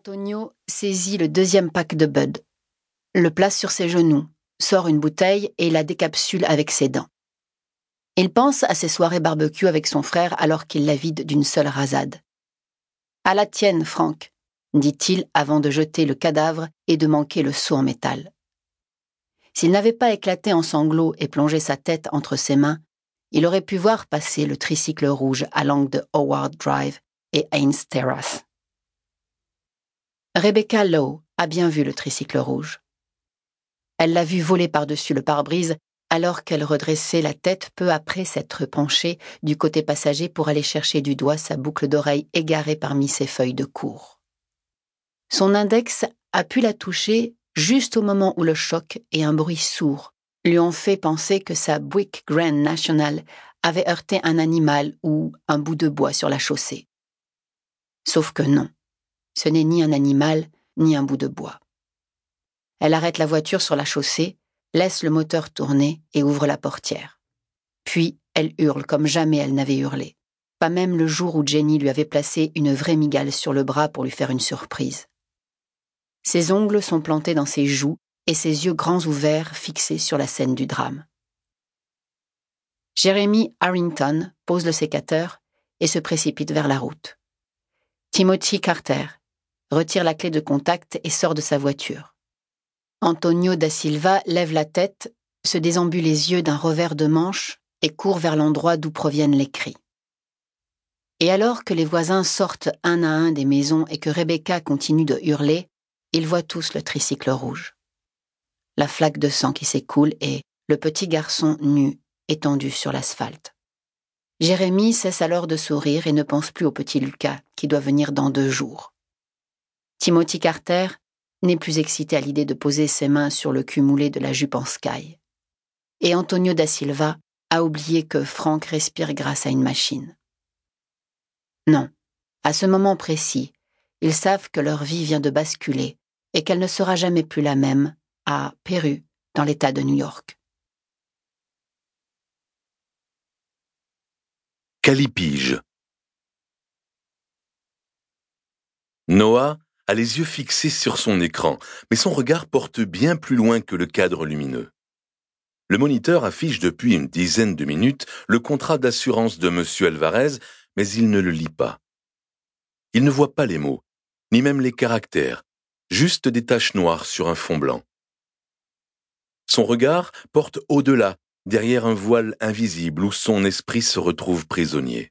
Antonio saisit le deuxième pack de Bud, le place sur ses genoux, sort une bouteille et la décapsule avec ses dents. Il pense à ses soirées barbecue avec son frère alors qu'il la vide d'une seule rasade. À la tienne, Franck, dit-il avant de jeter le cadavre et de manquer le seau en métal. S'il n'avait pas éclaté en sanglots et plongé sa tête entre ses mains, il aurait pu voir passer le tricycle rouge à l'angle de Howard Drive et Haynes Terrace. Rebecca Lowe a bien vu le tricycle rouge. Elle l'a vu voler par-dessus le pare-brise alors qu'elle redressait la tête peu après s'être penchée du côté passager pour aller chercher du doigt sa boucle d'oreille égarée parmi ses feuilles de cour. Son index a pu la toucher juste au moment où le choc et un bruit sourd lui ont fait penser que sa Buick Grand National avait heurté un animal ou un bout de bois sur la chaussée. Sauf que non, ce n'est ni un animal ni un bout de bois. Elle arrête la voiture sur la chaussée, laisse le moteur tourner et ouvre la portière. Puis elle hurle comme jamais elle n'avait hurlé, pas même le jour où Jenny lui avait placé une vraie migale sur le bras pour lui faire une surprise. Ses ongles sont plantés dans ses joues et ses yeux grands ouverts fixés sur la scène du drame. Jeremy Harrington pose le sécateur et se précipite vers la route. Timothy Carter retire la clé de contact et sort de sa voiture. Antonio da Silva lève la tête, se désembule les yeux d'un revers de manche et court vers l'endroit d'où proviennent les cris. Et alors que les voisins sortent un à un des maisons et que Rebecca continue de hurler, ils voient tous le tricycle rouge. La flaque de sang qui s'écoule et le petit garçon nu étendu sur l'asphalte. Jérémie cesse alors de sourire et ne pense plus au petit Lucas qui doit venir dans deux jours. Timothy Carter n'est plus excité à l'idée de poser ses mains sur le cul moulé de la jupe en sky. Et Antonio da Silva a oublié que Franck respire grâce à une machine. Non, à ce moment précis, ils savent que leur vie vient de basculer et qu'elle ne sera jamais plus la même à Perru, dans l'État de New York. Calipige Noah a les yeux fixés sur son écran, mais son regard porte bien plus loin que le cadre lumineux. Le moniteur affiche depuis une dizaine de minutes le contrat d'assurance de M. Alvarez, mais il ne le lit pas. Il ne voit pas les mots, ni même les caractères, juste des taches noires sur un fond blanc. Son regard porte au-delà, derrière un voile invisible où son esprit se retrouve prisonnier.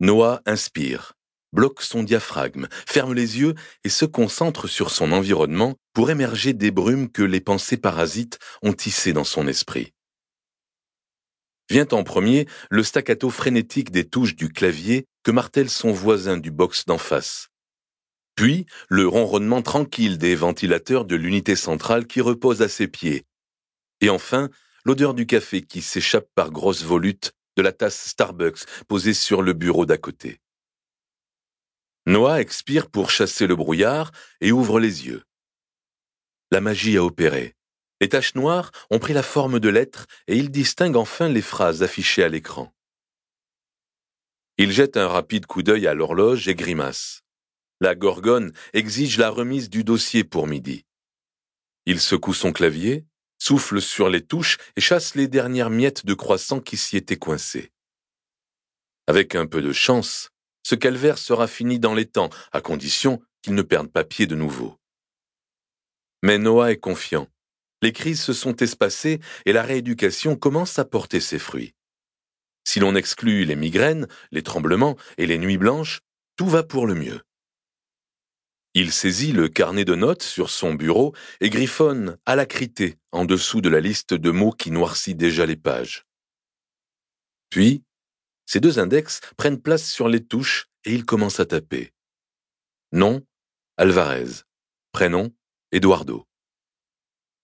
Noah inspire, bloque son diaphragme, ferme les yeux et se concentre sur son environnement pour émerger des brumes que les pensées parasites ont tissées dans son esprit. Vient en premier le staccato frénétique des touches du clavier que martèle son voisin du box d'en face. Puis, le ronronnement tranquille des ventilateurs de l'unité centrale qui repose à ses pieds. Et enfin, l'odeur du café qui s'échappe par grosses volutes de la tasse Starbucks posée sur le bureau d'à côté. Noah expire pour chasser le brouillard et ouvre les yeux. La magie a opéré. Les taches noires ont pris la forme de lettres et il distingue enfin les phrases affichées à l'écran. Il jette un rapide coup d'œil à l'horloge et grimace. La Gorgone exige la remise du dossier pour midi. Il secoue son clavier, souffle sur les touches et chasse les dernières miettes de croissant qui s'y étaient coincées. Avec un peu de chance, ce calvaire sera fini dans les temps, à condition qu'il ne perde pas pied de nouveau. Mais Noah est confiant. Les crises se sont espacées et la rééducation commence à porter ses fruits. Si l'on exclut les migraines, les tremblements et les nuits blanches, tout va pour le mieux. Il saisit le carnet de notes sur son bureau et griffonne alacrité en dessous de la liste de mots qui noircit déjà les pages. Puis, ses deux index prennent place sur les touches et il commence à taper. Nom, Alvarez. Prénom, Eduardo.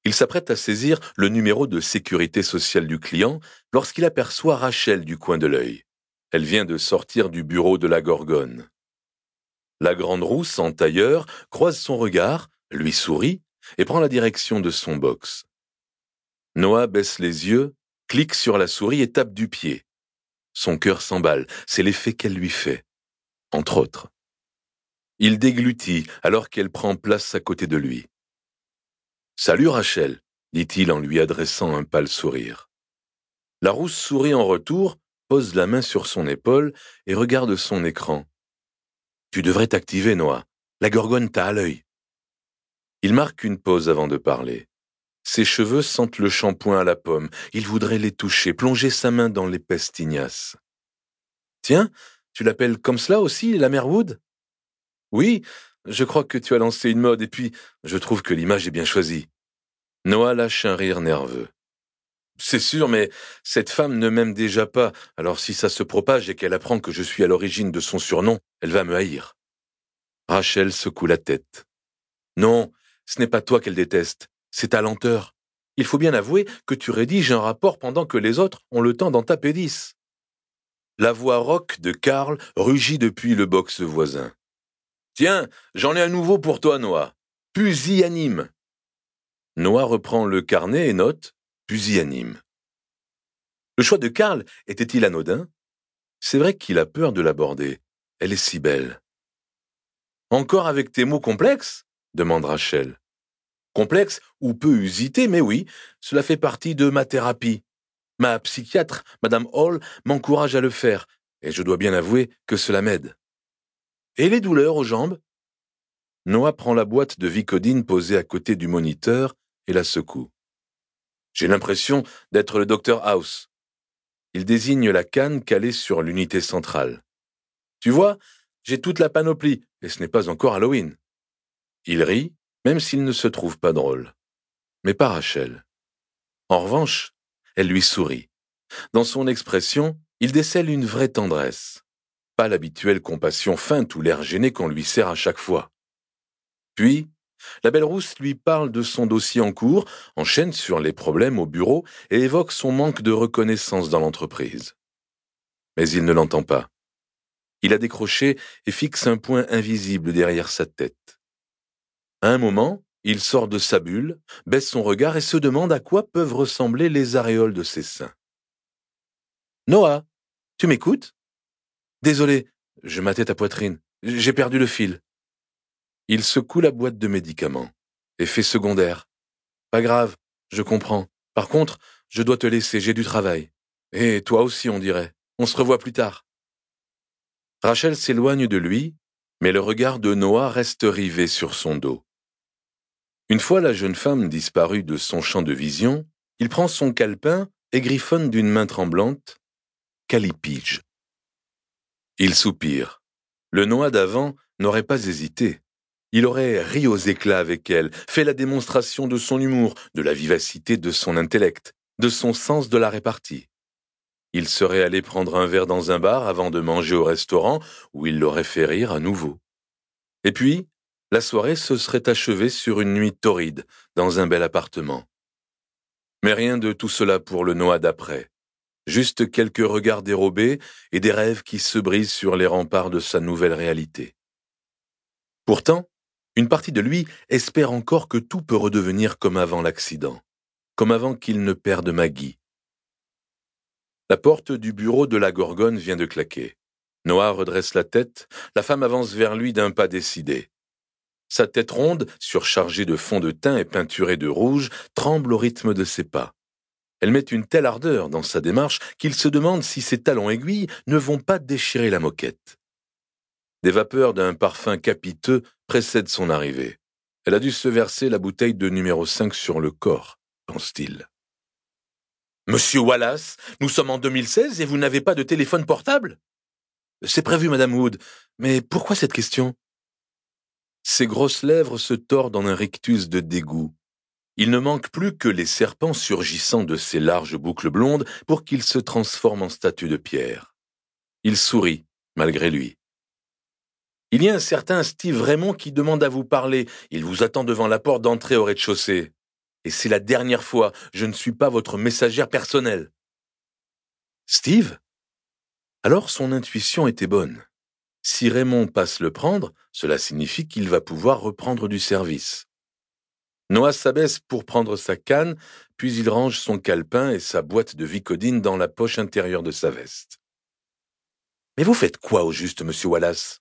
Il s'apprête à saisir le numéro de sécurité sociale du client lorsqu'il aperçoit Rachel du coin de l'œil. Elle vient de sortir du bureau de la Gorgone. La grande rousse en tailleur croise son regard, lui sourit et prend la direction de son box. Noah baisse les yeux, clique sur la souris et tape du pied. Son cœur s'emballe, c'est l'effet qu'elle lui fait, entre autres. Il déglutit alors qu'elle prend place à côté de lui. Salut Rachel, dit-il en lui adressant un pâle sourire. La rousse sourit en retour, pose la main sur son épaule et regarde son écran. Tu devrais t'activer, Noah. La gorgone t'a à l'œil. Il marque une pause avant de parler. Ses cheveux sentent le shampoing à la pomme. Il voudrait les toucher, plonger sa main dans l'épaisse tignasse. Tiens, tu l'appelles comme cela aussi, la mère Wood? Oui, je crois que tu as lancé une mode et puis je trouve que l'image est bien choisie. Noah lâche un rire nerveux. C'est sûr, mais cette femme ne m'aime déjà pas, alors si ça se propage et qu'elle apprend que je suis à l'origine de son surnom, elle va me haïr. Rachel secoue la tête. Non, ce n'est pas toi qu'elle déteste, c'est ta lenteur. Il faut bien avouer que tu rédiges un rapport pendant que les autres ont le temps d'en taper dix. La voix rauque de Karl rugit depuis le box voisin. Tiens, j'en ai un nouveau pour toi, Noah. Pusillanime. Noah reprend le carnet et note pusillanime. Le choix de Karl était-il anodin? C'est vrai qu'il a peur de l'aborder. Elle est si belle. Encore avec tes mots complexes? demande Rachel. Complexe ou peu usité, mais oui, cela fait partie de ma thérapie. Ma psychiatre, Madame Hall, m'encourage à le faire, et je dois bien avouer que cela m'aide. Et les douleurs aux jambes? Noah prend la boîte de Vicodine posée à côté du moniteur et la secoue. J'ai l'impression d'être le docteur House. Il désigne la canne calée sur l'unité centrale. Tu vois, j'ai toute la panoplie, et ce n'est pas encore Halloween. Il rit, même s'il ne se trouve pas drôle. Mais pas Rachel. En revanche, elle lui sourit. Dans son expression, il décèle une vraie tendresse. Pas l'habituelle compassion feinte ou l'air gêné qu'on lui sert à chaque fois. Puis, la belle rousse lui parle de son dossier en cours, enchaîne sur les problèmes au bureau et évoque son manque de reconnaissance dans l'entreprise. Mais il ne l'entend pas. Il a décroché et fixe un point invisible derrière sa tête. À un moment, il sort de sa bulle, baisse son regard et se demande à quoi peuvent ressembler les aréoles de ses seins. Noah, tu m'écoutes? Désolé, je matais ta poitrine. J'ai perdu le fil. Il secoue la boîte de médicaments. Effet secondaire. Pas grave, je comprends. Par contre, je dois te laisser, j'ai du travail. Et toi aussi, on dirait. On se revoit plus tard. Rachel s'éloigne de lui, mais le regard de Noah reste rivé sur son dos. Une fois la jeune femme disparue de son champ de vision, il prend son calepin et griffonne d'une main tremblante Calipige. Il soupire. Le Noah d'avant n'aurait pas hésité. Il aurait ri aux éclats avec elle, fait la démonstration de son humour, de la vivacité de son intellect, de son sens de la répartie. Il serait allé prendre un verre dans un bar avant de manger au restaurant où il l'aurait fait rire à nouveau. Et puis, la soirée se serait achevée sur une nuit torride, dans un bel appartement. Mais rien de tout cela pour le Noah d'après. Juste quelques regards dérobés et des rêves qui se brisent sur les remparts de sa nouvelle réalité. Pourtant, une partie de lui espère encore que tout peut redevenir comme avant l'accident, comme avant qu'il ne perde Maggie. La porte du bureau de la Gorgone vient de claquer. Noah redresse la tête, la femme avance vers lui d'un pas décidé. Sa tête ronde, surchargée de fond de teint et peinturée de rouge, tremble au rythme de ses pas. Elle met une telle ardeur dans sa démarche qu'il se demande si ses talons aiguilles ne vont pas déchirer la moquette. Des vapeurs d'un parfum capiteux précèdent son arrivée. Elle a dû se verser la bouteille de numéro 5 sur le corps, pense-t-il. Monsieur Wallace, nous sommes en 2016 et vous n'avez pas de téléphone portable? C'est prévu, Madame Wood. Mais pourquoi cette question? Ses grosses lèvres se tordent en un rictus de dégoût. Il ne manque plus que les serpents surgissant de ses larges boucles blondes pour qu'il se transforme en statue de pierre. Il sourit, malgré lui. Il y a un certain Steve Raymond qui demande à vous parler. Il vous attend devant la porte d'entrée au rez-de-chaussée. Et c'est la dernière fois, je ne suis pas votre messagère personnelle. Steve? Alors son intuition était bonne. Si Raymond passe le prendre, cela signifie qu'il va pouvoir reprendre du service. Noah s'abaisse pour prendre sa canne, puis il range son calepin et sa boîte de vicodine dans la poche intérieure de sa veste. Mais vous faites quoi au juste, monsieur Wallace?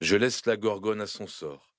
Je laisse la gorgone à son sort.